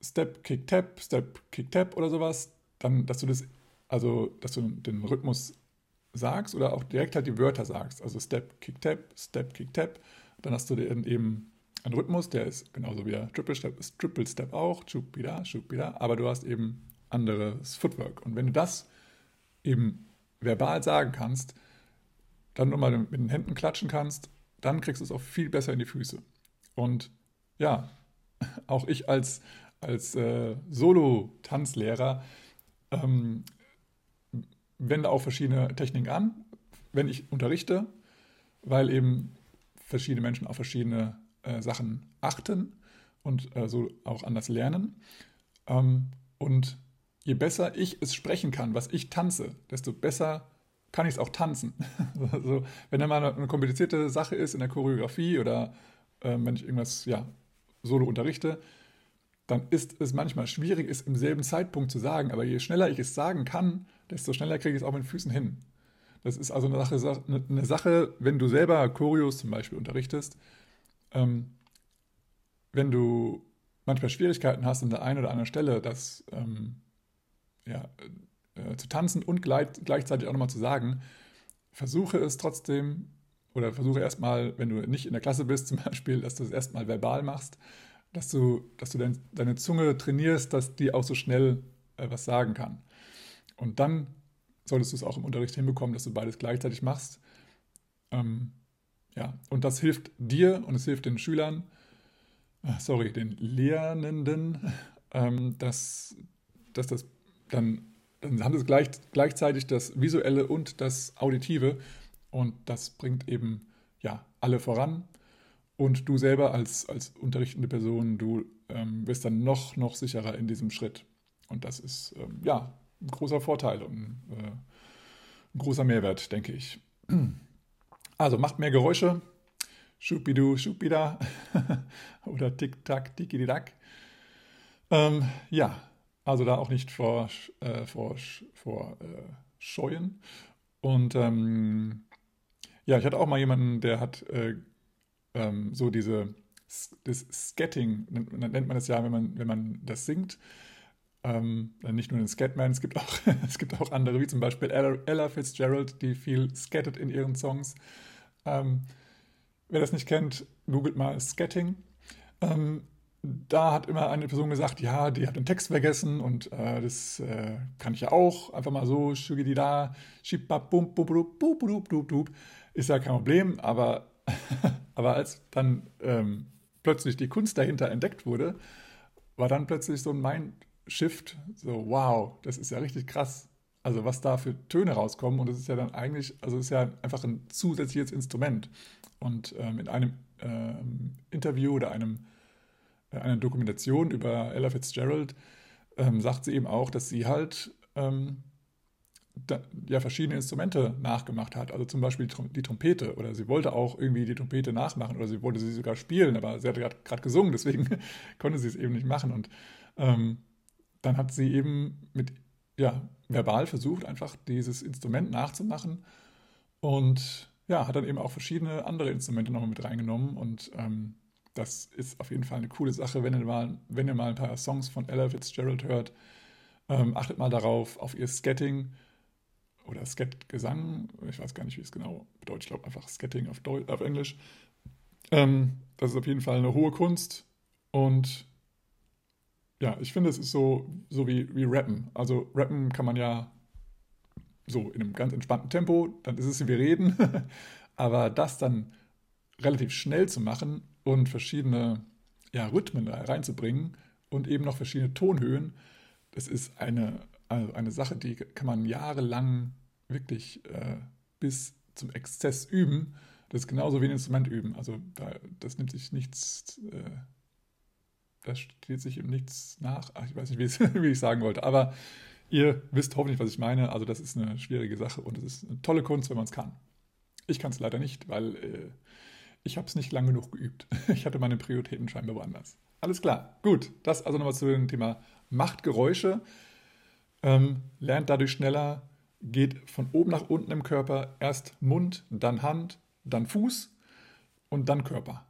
Step, Kick, Tap, Step, Kick, Tap oder sowas, dann, dass du das, also, dass du den Rhythmus sagst oder auch direkt halt die Wörter sagst. Also Step, Kick, Tap, Step, Kick, Tap. Dann hast du eben einen Rhythmus, der ist genauso wie der Triple Step, ist Triple Step auch, Chupida, Chupida, aber du hast eben anderes Footwork. Und wenn du das eben verbal sagen kannst, dann nochmal mit den Händen klatschen kannst, dann kriegst du es auch viel besser in die Füße. Und ja, auch ich als, als äh, Solo-Tanzlehrer ähm, wende auch verschiedene Techniken an, wenn ich unterrichte, weil eben verschiedene Menschen auf verschiedene äh, Sachen achten und äh, so auch anders lernen. Ähm, und je besser ich es sprechen kann, was ich tanze, desto besser kann ich es auch tanzen. also, wenn da mal eine, eine, komplizierte Sache ist in der Choreografie oder äh, wenn ich irgendwas ja, solo unterrichte, dann ist es manchmal schwierig, es im selben Zeitpunkt zu sagen. Aber je schneller ich es sagen kann, desto schneller kriege ich es auch mit den Füßen hin. Das ist also eine Sache, eine Sache wenn du selber Choreos zum Beispiel unterrichtest, ähm, wenn du manchmal Schwierigkeiten hast an der einen oder anderen Stelle, das ähm, ja, äh, zu tanzen und gleich, gleichzeitig auch nochmal zu sagen, versuche es trotzdem oder versuche erstmal, wenn du nicht in der Klasse bist zum Beispiel, dass du es erstmal verbal machst dass du, dass du dein, deine Zunge trainierst, dass die auch so schnell äh, was sagen kann. Und dann solltest du es auch im Unterricht hinbekommen, dass du beides gleichzeitig machst. Ähm, ja, und das hilft dir und es hilft den Schülern, äh, sorry, den Lernenden, ähm, dass, dass das dann, dann haben sie gleich, gleichzeitig das Visuelle und das Auditive und das bringt eben ja alle voran und du selber als, als unterrichtende Person, du ähm, wirst dann noch, noch sicherer in diesem Schritt. Und das ist ähm, ja ein großer Vorteil und äh, ein großer Mehrwert, denke ich. Also macht mehr Geräusche. Schupidu, Schupida oder Tick-Tack, Tiki-Dack. Ähm, ja, also da auch nicht vor, äh, vor, vor äh, scheuen. Und ähm, ja, ich hatte auch mal jemanden, der hat äh, ähm, so diese, das Scatting, nennt man das ja, wenn man, wenn man das singt. Ähm, nicht nur den Scatman, es gibt auch, es gibt auch andere, wie zum Beispiel Ella, Ella Fitzgerald, die viel scattet in ihren Songs. Ähm, wer das nicht kennt, googelt mal Scatting. Ähm, da hat immer eine Person gesagt, ja, die hat den Text vergessen und äh, das äh, kann ich ja auch. Einfach mal so, da, ist ja kein Problem, aber Aber als dann ähm, plötzlich die Kunst dahinter entdeckt wurde, war dann plötzlich so ein Mindshift, so wow, das ist ja richtig krass. Also was da für Töne rauskommen und es ist ja dann eigentlich, also es ist ja einfach ein zusätzliches Instrument. Und ähm, in einem ähm, Interview oder einem, äh, einer Dokumentation über Ella Fitzgerald ähm, sagt sie eben auch, dass sie halt ähm, ja verschiedene Instrumente nachgemacht hat. Also zum Beispiel die Trompete. Oder sie wollte auch irgendwie die Trompete nachmachen. Oder sie wollte sie sogar spielen, aber sie hat gerade gesungen, deswegen konnte sie es eben nicht machen. Und ähm, dann hat sie eben mit ja, verbal versucht, einfach dieses Instrument nachzumachen. Und ja, hat dann eben auch verschiedene andere Instrumente nochmal mit reingenommen. Und ähm, das ist auf jeden Fall eine coole Sache, wenn ihr mal, wenn ihr mal ein paar Songs von Ella Fitzgerald hört. Ähm, achtet mal darauf, auf ihr Sketting oder Skat-Gesang. Ich weiß gar nicht, wie es genau bedeutet. Ich glaube einfach Skatting auf, Deu auf Englisch. Ähm, das ist auf jeden Fall eine hohe Kunst. Und ja, ich finde, es ist so, so wie, wie Rappen. Also Rappen kann man ja so in einem ganz entspannten Tempo, dann ist es wie Reden. Aber das dann relativ schnell zu machen und verschiedene ja, Rhythmen reinzubringen und eben noch verschiedene Tonhöhen, das ist eine, also eine Sache, die kann man jahrelang wirklich äh, bis zum Exzess üben. Das ist genauso wie ein Instrument üben. Also da, das nimmt sich nichts, äh, das steht sich eben nichts nach. Ach, ich weiß nicht, wie, ich sagen wollte, aber ihr wisst hoffentlich, was ich meine. Also das ist eine schwierige Sache und es ist eine tolle Kunst, wenn man es kann. Ich kann es leider nicht, weil äh, ich habe es nicht lang genug geübt. Ich hatte meine Prioritäten scheinbar woanders. Alles klar, gut. Das also nochmal zu dem Thema Machtgeräusche. Ähm, lernt dadurch schneller, geht von oben nach unten im Körper, erst Mund, dann Hand, dann Fuß und dann Körper.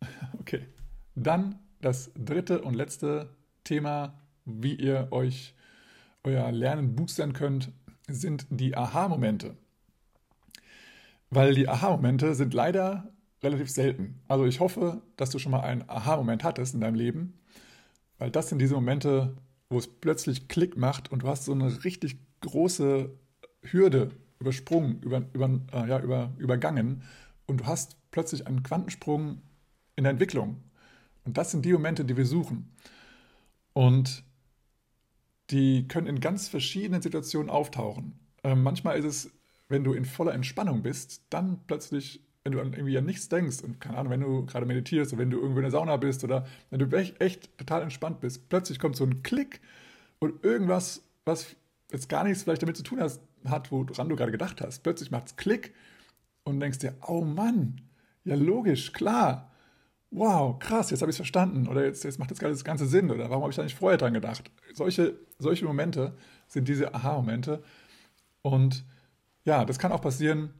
Okay. Dann das dritte und letzte Thema, wie ihr euch euer Lernen boostern könnt, sind die Aha-Momente. Weil die Aha-Momente sind leider relativ selten. Also ich hoffe, dass du schon mal einen Aha-Moment hattest in deinem Leben, weil das sind diese Momente, wo es plötzlich Klick macht und du hast so eine richtig große Hürde übersprungen, über, über, äh, ja, über, übergangen und du hast plötzlich einen Quantensprung in der Entwicklung. Und das sind die Momente, die wir suchen. Und die können in ganz verschiedenen Situationen auftauchen. Ähm, manchmal ist es, wenn du in voller Entspannung bist, dann plötzlich wenn du irgendwie an nichts denkst und keine Ahnung, wenn du gerade meditierst oder wenn du irgendwo in der Sauna bist oder wenn du echt, echt total entspannt bist, plötzlich kommt so ein Klick und irgendwas, was jetzt gar nichts vielleicht damit zu tun hat, woran du gerade gedacht hast. Plötzlich macht es Klick und denkst dir, oh Mann, ja logisch, klar, wow, krass, jetzt habe ich es verstanden oder jetzt, jetzt macht das das ganze Sinn oder warum habe ich da nicht vorher dran gedacht? Solche, solche Momente sind diese Aha-Momente und ja, das kann auch passieren,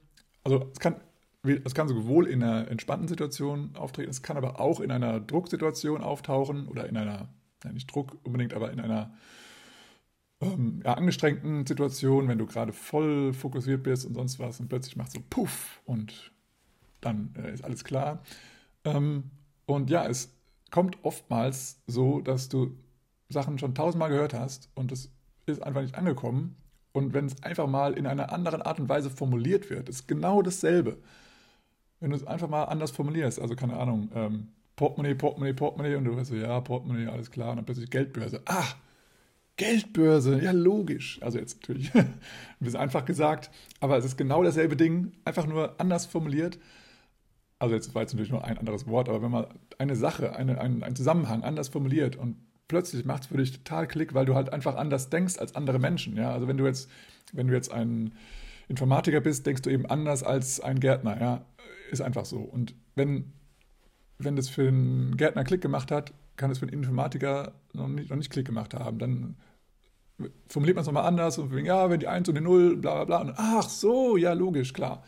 also es kann es kann sowohl in einer entspannten Situation auftreten, es kann aber auch in einer Drucksituation auftauchen oder in einer, ja nicht Druck unbedingt, aber in einer ähm, ja, angestrengten Situation, wenn du gerade voll fokussiert bist und sonst was und plötzlich macht so Puff und dann äh, ist alles klar. Ähm, und ja, es kommt oftmals so, dass du Sachen schon tausendmal gehört hast und es ist einfach nicht angekommen. Und wenn es einfach mal in einer anderen Art und Weise formuliert wird, ist genau dasselbe wenn du es einfach mal anders formulierst, also keine Ahnung, ähm, Portemonnaie, Portemonnaie, Portemonnaie und du weißt so, ja, Portemonnaie, alles klar, und dann plötzlich Geldbörse. Ach, Geldbörse, ja logisch. Also jetzt natürlich ein bisschen einfach gesagt, aber es ist genau dasselbe Ding, einfach nur anders formuliert. Also jetzt war jetzt natürlich nur ein anderes Wort, aber wenn man eine Sache, eine, einen, einen Zusammenhang anders formuliert und plötzlich macht es für dich total Klick, weil du halt einfach anders denkst als andere Menschen. Ja? Also wenn du jetzt, wenn du jetzt ein Informatiker bist, denkst du eben anders als ein Gärtner. Ja? Ist einfach so. Und wenn, wenn das für einen Gärtner Klick gemacht hat, kann es für einen Informatiker noch nicht, noch nicht Klick gemacht haben. Dann formuliert man es nochmal anders und wegen, ja, wenn die 1 und die 0, bla bla bla. Und, ach so, ja, logisch, klar.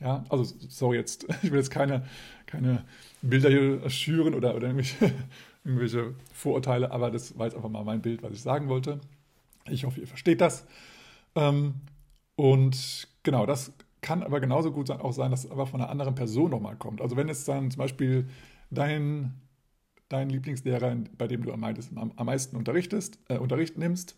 Ja, also sorry jetzt, ich will jetzt keine, keine Bilder hier schüren oder, oder irgendwelche, irgendwelche Vorurteile, aber das war jetzt einfach mal mein Bild, was ich sagen wollte. Ich hoffe, ihr versteht das. Ähm, und genau, das kann aber genauso gut auch sein, dass es aber von einer anderen Person nochmal kommt. Also wenn es dann zum Beispiel dein, dein Lieblingslehrer, bei dem du am, meisten, am, meisten unterrichtest, äh, Unterricht nimmst,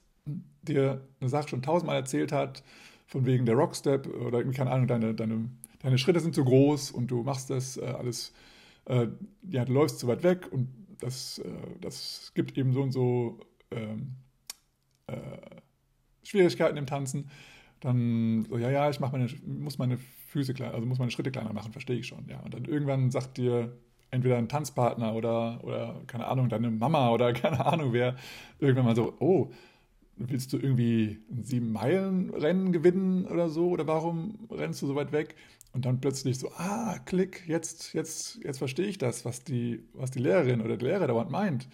dir eine Sache schon tausendmal erzählt hat, von wegen der Rockstep oder irgendwie, keine Ahnung, deine, deine, deine Schritte sind zu groß und du machst das äh, alles, äh, ja, du läufst zu weit weg und das, äh, das gibt eben so und so ähm, äh, Schwierigkeiten im Tanzen dann so, ja, ja, ich meine, muss meine Füße kleiner, also muss meine Schritte kleiner machen, verstehe ich schon, ja. Und dann irgendwann sagt dir entweder ein Tanzpartner oder, oder keine Ahnung, deine Mama oder keine Ahnung wer, irgendwann mal so, oh, willst du irgendwie ein Sieben-Meilen-Rennen gewinnen oder so? Oder warum rennst du so weit weg? Und dann plötzlich so, ah, klick, jetzt, jetzt, jetzt verstehe ich das, was die, was die Lehrerin oder der Lehrer dauernd meint.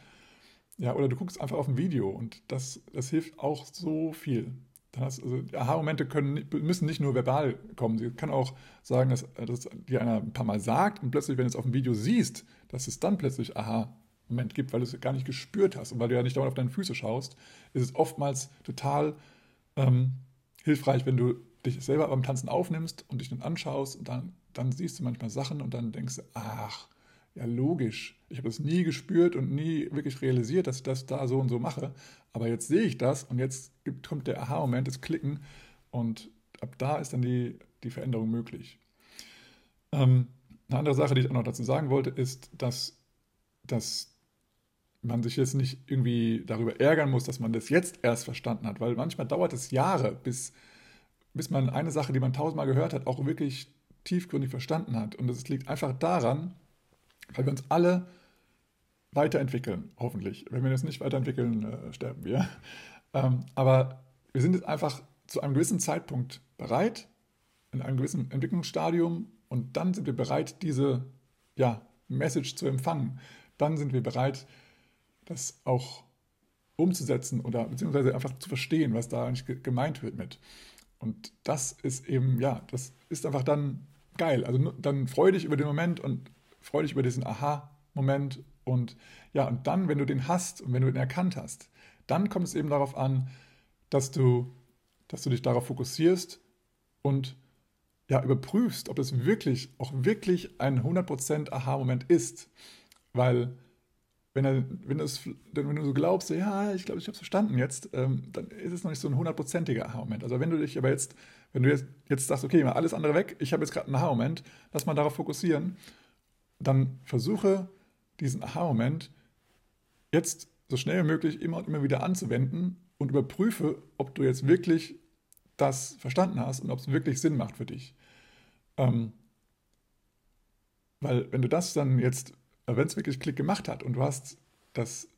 Ja, oder du guckst einfach auf ein Video und das, das hilft auch so viel. Also Aha-Momente müssen nicht nur verbal kommen. Sie kann auch sagen, dass, dass dir einer ein paar Mal sagt und plötzlich, wenn du es auf dem Video siehst, dass es dann plötzlich Aha-Moment gibt, weil du es gar nicht gespürt hast und weil du ja nicht dauernd auf deine Füße schaust, ist es oftmals total ähm, hilfreich, wenn du dich selber beim Tanzen aufnimmst und dich dann anschaust und dann, dann siehst du manchmal Sachen und dann denkst du, ach, ja logisch, ich habe das nie gespürt und nie wirklich realisiert, dass ich das da so und so mache, aber jetzt sehe ich das und jetzt kommt der Aha-Moment, das Klicken und ab da ist dann die, die Veränderung möglich. Ähm, eine andere Sache, die ich auch noch dazu sagen wollte, ist, dass, dass man sich jetzt nicht irgendwie darüber ärgern muss, dass man das jetzt erst verstanden hat, weil manchmal dauert es Jahre, bis, bis man eine Sache, die man tausendmal gehört hat, auch wirklich tiefgründig verstanden hat. Und es liegt einfach daran, weil wir uns alle weiterentwickeln, hoffentlich. Wenn wir das nicht weiterentwickeln, äh, sterben wir. Ähm, aber wir sind jetzt einfach zu einem gewissen Zeitpunkt bereit, in einem gewissen Entwicklungsstadium, und dann sind wir bereit, diese ja, Message zu empfangen. Dann sind wir bereit, das auch umzusetzen oder beziehungsweise einfach zu verstehen, was da eigentlich gemeint wird mit. Und das ist eben, ja, das ist einfach dann geil. Also dann freu dich über den Moment und freu dich über diesen Aha-Moment und ja, und dann, wenn du den hast und wenn du ihn erkannt hast, dann kommt es eben darauf an, dass du, dass du dich darauf fokussierst und ja, überprüfst, ob das wirklich, auch wirklich ein 100% Aha-Moment ist. Weil wenn, er, wenn, das, wenn du so glaubst, ja, ich glaube, ich habe es verstanden jetzt, ähm, dann ist es noch nicht so ein hundertprozentiger Aha-Moment. Also wenn du dich aber jetzt, wenn du jetzt, jetzt sagst, okay, mal alles andere weg, ich habe jetzt gerade einen Aha-Moment, lass mal darauf fokussieren, dann versuche diesen Aha-Moment jetzt so schnell wie möglich immer und immer wieder anzuwenden und überprüfe, ob du jetzt wirklich das verstanden hast und ob es wirklich Sinn macht für dich. Ähm, weil wenn du das dann jetzt, äh, wenn es wirklich Klick gemacht hat und du hast das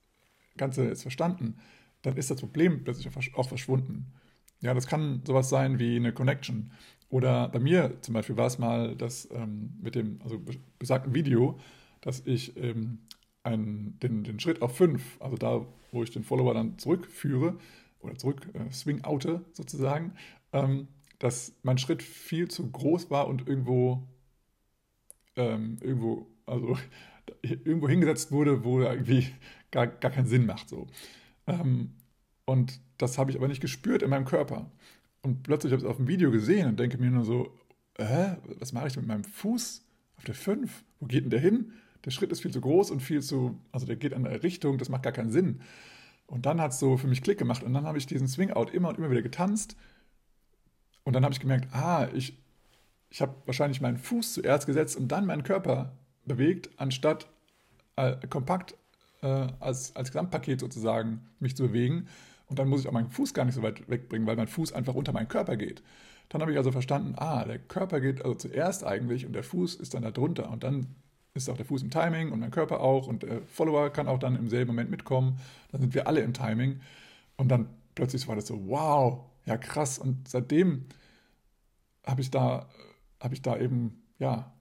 Ganze jetzt verstanden, dann ist das Problem plötzlich auch verschwunden. Ja, das kann sowas sein wie eine Connection. Oder bei mir zum Beispiel war es mal das ähm, mit dem also besagten Video, dass ich ähm, einen, den, den Schritt auf 5, also da, wo ich den Follower dann zurückführe oder zurück äh, swing-oute sozusagen, ähm, dass mein Schritt viel zu groß war und irgendwo, ähm, irgendwo, also irgendwo hingesetzt wurde, wo irgendwie gar, gar keinen Sinn macht. So. Ähm, und das habe ich aber nicht gespürt in meinem Körper. Und plötzlich habe ich es auf dem Video gesehen und denke mir nur so, äh, was mache ich mit meinem Fuß auf der 5? Wo geht denn der hin? Der Schritt ist viel zu groß und viel zu, also der geht in eine Richtung, das macht gar keinen Sinn. Und dann hat es so für mich Klick gemacht und dann habe ich diesen Swing-Out immer und immer wieder getanzt. Und dann habe ich gemerkt, ah, ich, ich habe wahrscheinlich meinen Fuß zuerst gesetzt und dann meinen Körper bewegt, anstatt äh, kompakt äh, als, als Gesamtpaket sozusagen mich zu bewegen. Und dann muss ich auch meinen Fuß gar nicht so weit wegbringen, weil mein Fuß einfach unter meinen Körper geht. Dann habe ich also verstanden, ah, der Körper geht also zuerst eigentlich und der Fuß ist dann da drunter. Und dann ist auch der Fuß im Timing und mein Körper auch und der Follower kann auch dann im selben Moment mitkommen. Dann sind wir alle im Timing. Und dann plötzlich war das so, wow, ja krass. Und seitdem habe ich da, habe ich da eben, ja,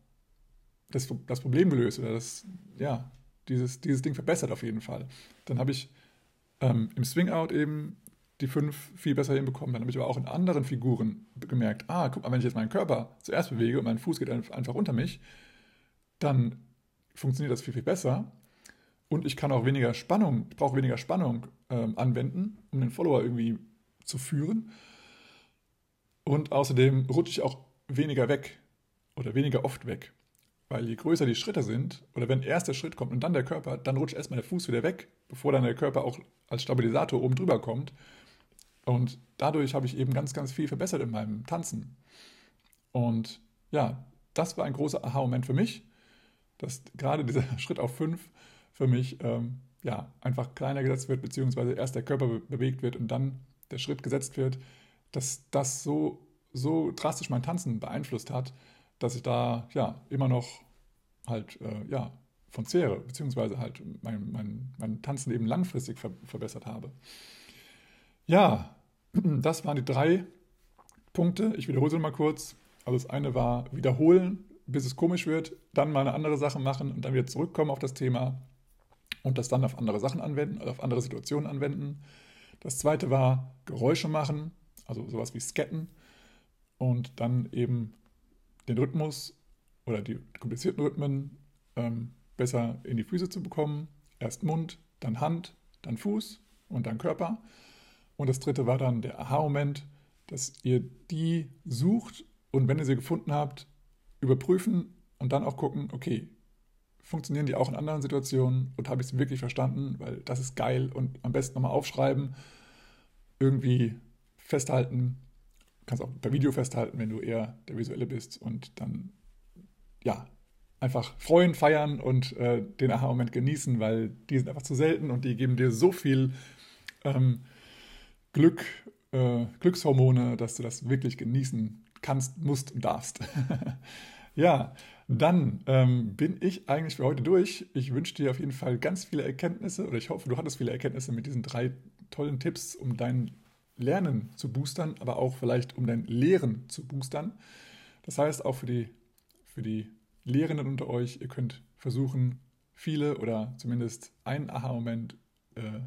das, das Problem gelöst oder das, ja, dieses, dieses Ding verbessert auf jeden Fall. Dann habe ich ähm, im Swing-Out eben die fünf viel besser hinbekommen. Dann habe ich aber auch in anderen Figuren gemerkt, ah, guck mal, wenn ich jetzt meinen Körper zuerst bewege und mein Fuß geht einfach unter mich, dann funktioniert das viel, viel besser. Und ich kann auch weniger Spannung, ich brauche weniger Spannung ähm, anwenden, um den Follower irgendwie zu führen. Und außerdem rutsche ich auch weniger weg oder weniger oft weg. Weil je größer die Schritte sind, oder wenn erst der Schritt kommt und dann der Körper, dann rutscht erstmal der Fuß wieder weg, bevor dann der Körper auch als Stabilisator oben drüber kommt. Und dadurch habe ich eben ganz, ganz viel verbessert in meinem Tanzen. Und ja, das war ein großer Aha-Moment für mich dass gerade dieser Schritt auf fünf für mich ähm, ja, einfach kleiner gesetzt wird, beziehungsweise erst der Körper be bewegt wird und dann der Schritt gesetzt wird, dass das so, so drastisch mein Tanzen beeinflusst hat, dass ich da ja immer noch halt äh, ja, von zehre, beziehungsweise halt mein, mein, mein Tanzen eben langfristig ver verbessert habe. Ja, das waren die drei Punkte. Ich wiederhole sie mal kurz. Also das eine war wiederholen, bis es komisch wird, dann mal eine andere Sache machen und dann wieder zurückkommen auf das Thema und das dann auf andere Sachen anwenden, oder auf andere Situationen anwenden. Das zweite war Geräusche machen, also sowas wie Scatten und dann eben den Rhythmus oder die komplizierten Rhythmen ähm, besser in die Füße zu bekommen. Erst Mund, dann Hand, dann Fuß und dann Körper. Und das dritte war dann der Aha-Moment, dass ihr die sucht und wenn ihr sie gefunden habt, überprüfen und dann auch gucken, okay, funktionieren die auch in anderen Situationen und habe ich sie wirklich verstanden, weil das ist geil und am besten nochmal aufschreiben, irgendwie festhalten, kannst auch per Video festhalten, wenn du eher der Visuelle bist und dann, ja, einfach freuen, feiern und äh, den Aha-Moment genießen, weil die sind einfach zu selten und die geben dir so viel ähm, Glück, äh, Glückshormone, dass du das wirklich genießen kannst, musst und darfst. ja, dann ähm, bin ich eigentlich für heute durch. Ich wünsche dir auf jeden Fall ganz viele Erkenntnisse oder ich hoffe, du hattest viele Erkenntnisse mit diesen drei tollen Tipps, um dein Lernen zu boostern, aber auch vielleicht um dein Lehren zu boostern. Das heißt, auch für die, für die Lehrenden unter euch, ihr könnt versuchen, viele oder zumindest einen Aha-Moment äh,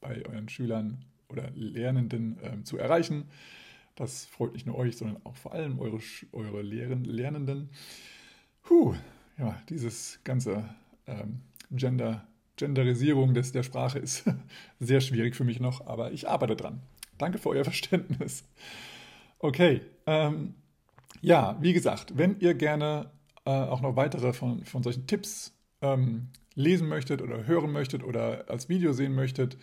bei euren Schülern oder Lernenden äh, zu erreichen. Das freut nicht nur euch, sondern auch vor allem eure, eure Lehren, Lernenden. Puh, ja, dieses ganze ähm, Gender, Genderisierung des, der Sprache ist sehr schwierig für mich noch, aber ich arbeite dran. Danke für euer Verständnis. Okay, ähm, ja, wie gesagt, wenn ihr gerne äh, auch noch weitere von, von solchen Tipps ähm, lesen möchtet oder hören möchtet oder als Video sehen möchtet,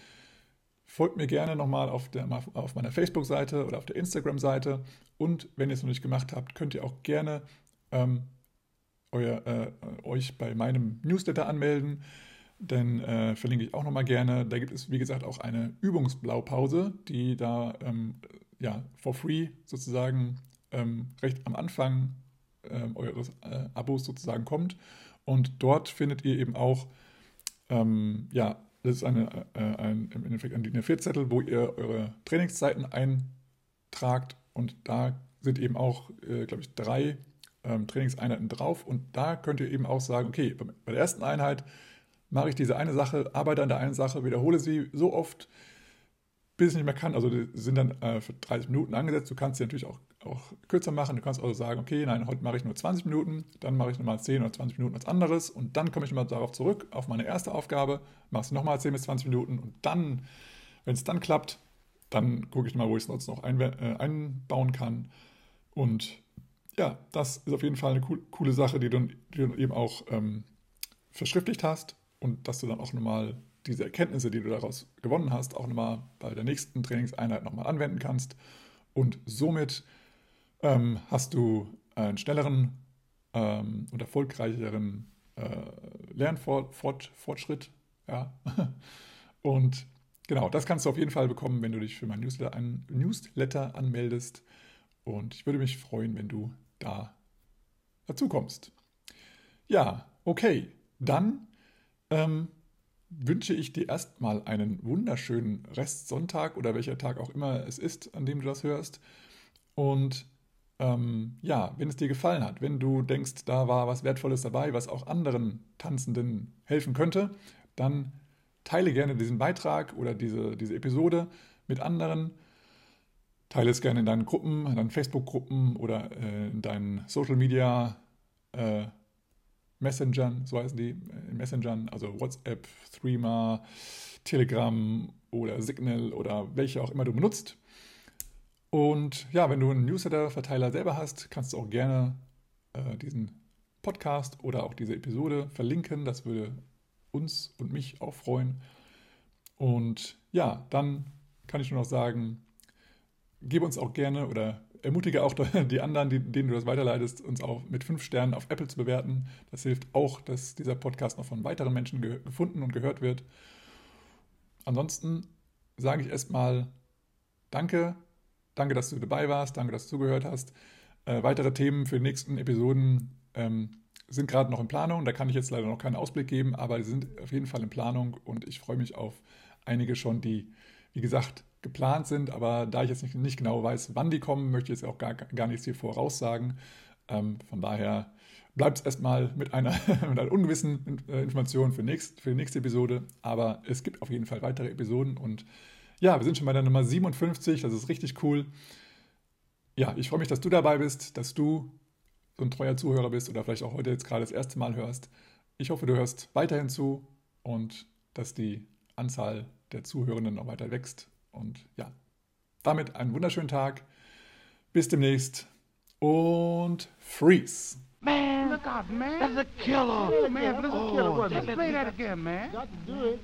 folgt mir gerne nochmal auf, auf meiner Facebook-Seite oder auf der Instagram-Seite. Und wenn ihr es noch nicht gemacht habt, könnt ihr auch gerne ähm, euer, äh, euch bei meinem Newsletter anmelden. Denn äh, verlinke ich auch nochmal gerne. Da gibt es, wie gesagt, auch eine Übungsblaupause, die da ähm, ja, for free sozusagen ähm, recht am Anfang ähm, eures äh, Abos sozusagen kommt. Und dort findet ihr eben auch ähm, ja, das ist eine, äh, ein, im Endeffekt ein DIN A4-Zettel, wo ihr eure Trainingszeiten eintragt und da sind eben auch, äh, glaube ich, drei ähm, Trainingseinheiten drauf und da könnt ihr eben auch sagen, okay, bei der ersten Einheit mache ich diese eine Sache, arbeite an der einen Sache, wiederhole sie so oft, bis es nicht mehr kann. Also die sind dann äh, für 30 Minuten angesetzt. Du kannst sie natürlich auch auch kürzer machen. Du kannst also sagen, okay, nein, heute mache ich nur 20 Minuten, dann mache ich nochmal 10 oder 20 Minuten als anderes und dann komme ich nochmal darauf zurück, auf meine erste Aufgabe, machst nochmal 10 bis 20 Minuten und dann, wenn es dann klappt, dann gucke ich mal, wo ich es sonst noch ein, äh, einbauen kann. Und ja, das ist auf jeden Fall eine cool, coole Sache, die du, die du eben auch ähm, verschriftlicht hast und dass du dann auch nochmal diese Erkenntnisse, die du daraus gewonnen hast, auch nochmal bei der nächsten Trainingseinheit nochmal anwenden kannst und somit ähm, hast du einen schnelleren ähm, und erfolgreicheren äh, Lernfortschritt. Ja. Und genau, das kannst du auf jeden Fall bekommen, wenn du dich für mein Newsletter, ein Newsletter anmeldest. Und ich würde mich freuen, wenn du da dazu kommst. Ja, okay. Dann ähm, wünsche ich dir erstmal einen wunderschönen Restsonntag oder welcher Tag auch immer es ist, an dem du das hörst. Und ähm, ja, wenn es dir gefallen hat, wenn du denkst, da war was Wertvolles dabei, was auch anderen Tanzenden helfen könnte, dann teile gerne diesen Beitrag oder diese, diese Episode mit anderen. Teile es gerne in deinen Gruppen, in deinen Facebook-Gruppen oder äh, in deinen Social Media äh, Messengern, so heißen die, äh, in Messengern, also WhatsApp, Threema, Telegram oder Signal oder welche auch immer du benutzt. Und ja, wenn du einen Newsletter-Verteiler selber hast, kannst du auch gerne äh, diesen Podcast oder auch diese Episode verlinken. Das würde uns und mich auch freuen. Und ja, dann kann ich nur noch sagen, gebe uns auch gerne oder ermutige auch die anderen, denen du das weiterleitest, uns auch mit fünf Sternen auf Apple zu bewerten. Das hilft auch, dass dieser Podcast noch von weiteren Menschen ge gefunden und gehört wird. Ansonsten sage ich erstmal Danke Danke, dass du dabei warst. Danke, dass du zugehört hast. Äh, weitere Themen für die nächsten Episoden ähm, sind gerade noch in Planung. Da kann ich jetzt leider noch keinen Ausblick geben, aber sie sind auf jeden Fall in Planung und ich freue mich auf einige schon, die, wie gesagt, geplant sind. Aber da ich jetzt nicht, nicht genau weiß, wann die kommen, möchte ich jetzt auch gar, gar nichts hier voraussagen. Ähm, von daher bleibt es erstmal mit einer, mit einer ungewissen äh, Information für, nächst, für die nächste Episode. Aber es gibt auf jeden Fall weitere Episoden und Ja, wir sind schon bei der Nummer 57, das ist richtig cool. Ja, ich freue mich, dass du dabei bist, dass du so ein treuer Zuhörer bist oder vielleicht auch heute jetzt gerade das erste Mal hörst. Ich hoffe, du hörst weiterhin zu und dass die Anzahl der Zuhörenden noch weiter wächst. Und ja, damit einen wunderschönen Tag. Bis demnächst und freeze. Man, look out, man. That's a killer. Man, that's a killer. Oh, Let's play that again, man. Got to do it.